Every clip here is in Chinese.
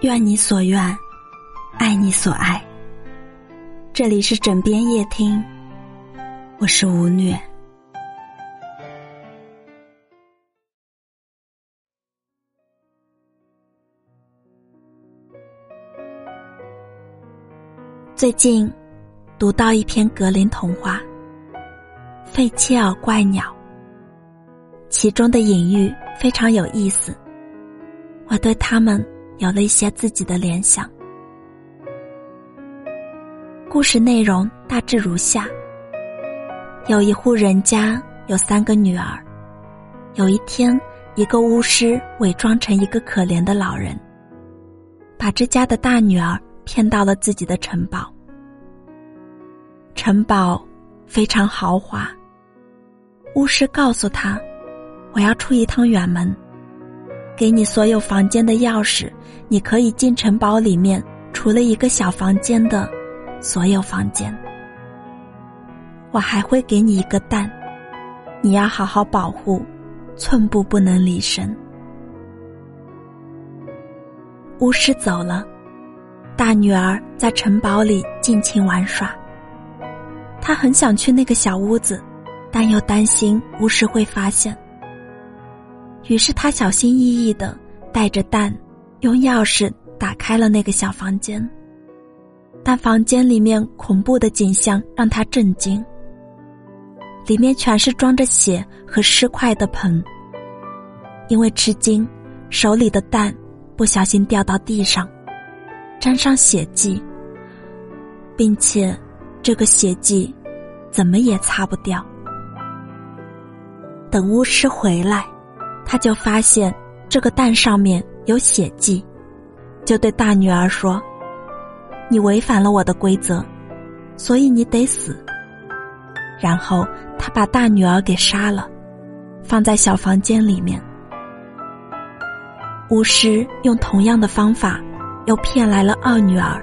愿你所愿，爱你所爱。这里是枕边夜听，我是吴虐。最近读到一篇格林童话《费切尔怪鸟》，其中的隐喻非常有意思，我对他们有了一些自己的联想。故事内容大致如下：有一户人家有三个女儿，有一天，一个巫师伪装成一个可怜的老人，把这家的大女儿。骗到了自己的城堡，城堡非常豪华。巫师告诉他：“我要出一趟远门，给你所有房间的钥匙，你可以进城堡里面，除了一个小房间的所有房间。我还会给你一个蛋，你要好好保护，寸步不能离身。”巫师走了。大女儿在城堡里尽情玩耍。她很想去那个小屋子，但又担心巫师会发现。于是他小心翼翼的带着蛋，用钥匙打开了那个小房间。但房间里面恐怖的景象让他震惊。里面全是装着血和尸块的盆。因为吃惊，手里的蛋不小心掉到地上。沾上血迹，并且这个血迹怎么也擦不掉。等巫师回来，他就发现这个蛋上面有血迹，就对大女儿说：“你违反了我的规则，所以你得死。”然后他把大女儿给杀了，放在小房间里面。巫师用同样的方法。又骗来了二女儿，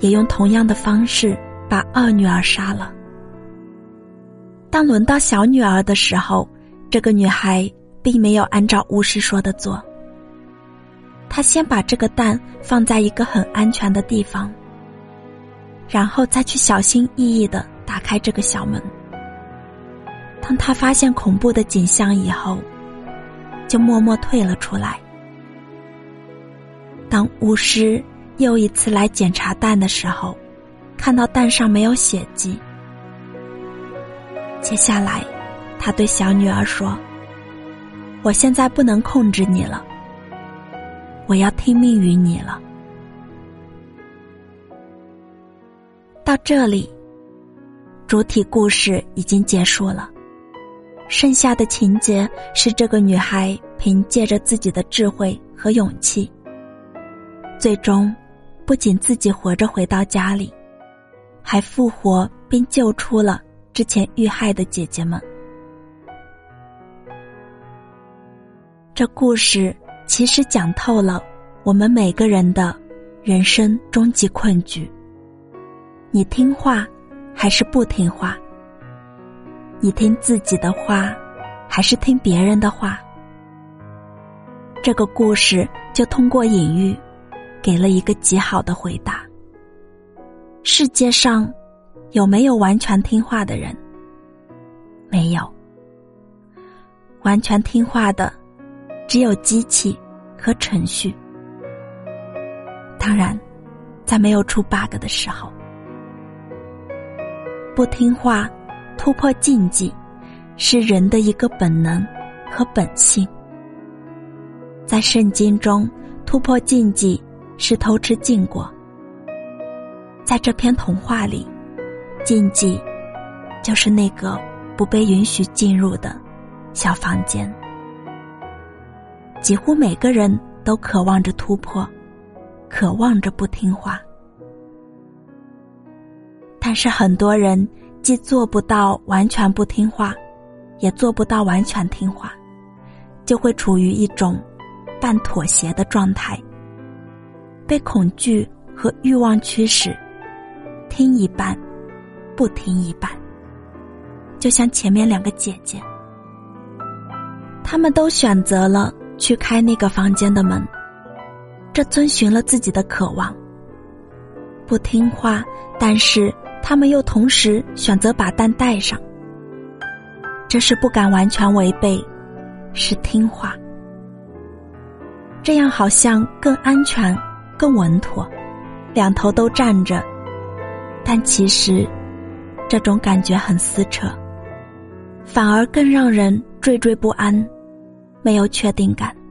也用同样的方式把二女儿杀了。当轮到小女儿的时候，这个女孩并没有按照巫师说的做。他先把这个蛋放在一个很安全的地方，然后再去小心翼翼的打开这个小门。当他发现恐怖的景象以后，就默默退了出来。当巫师又一次来检查蛋的时候，看到蛋上没有血迹。接下来，他对小女儿说：“我现在不能控制你了，我要听命于你了。”到这里，主体故事已经结束了，剩下的情节是这个女孩凭借着自己的智慧和勇气。最终，不仅自己活着回到家里，还复活并救出了之前遇害的姐姐们。这故事其实讲透了我们每个人的人生终极困局：你听话还是不听话？你听自己的话还是听别人的话？这个故事就通过隐喻。给了一个极好的回答。世界上有没有完全听话的人？没有。完全听话的只有机器和程序。当然，在没有出 bug 的时候。不听话、突破禁忌，是人的一个本能和本性。在圣经中，突破禁忌。是偷吃禁果，在这篇童话里，禁忌就是那个不被允许进入的小房间。几乎每个人都渴望着突破，渴望着不听话，但是很多人既做不到完全不听话，也做不到完全听话，就会处于一种半妥协的状态。被恐惧和欲望驱使，听一半，不听一半。就像前面两个姐姐，她们都选择了去开那个房间的门，这遵循了自己的渴望。不听话，但是他们又同时选择把蛋带上，这是不敢完全违背，是听话。这样好像更安全、更稳妥，两头都站着，但其实这种感觉很撕扯，反而更让人惴惴不安，没有确定感。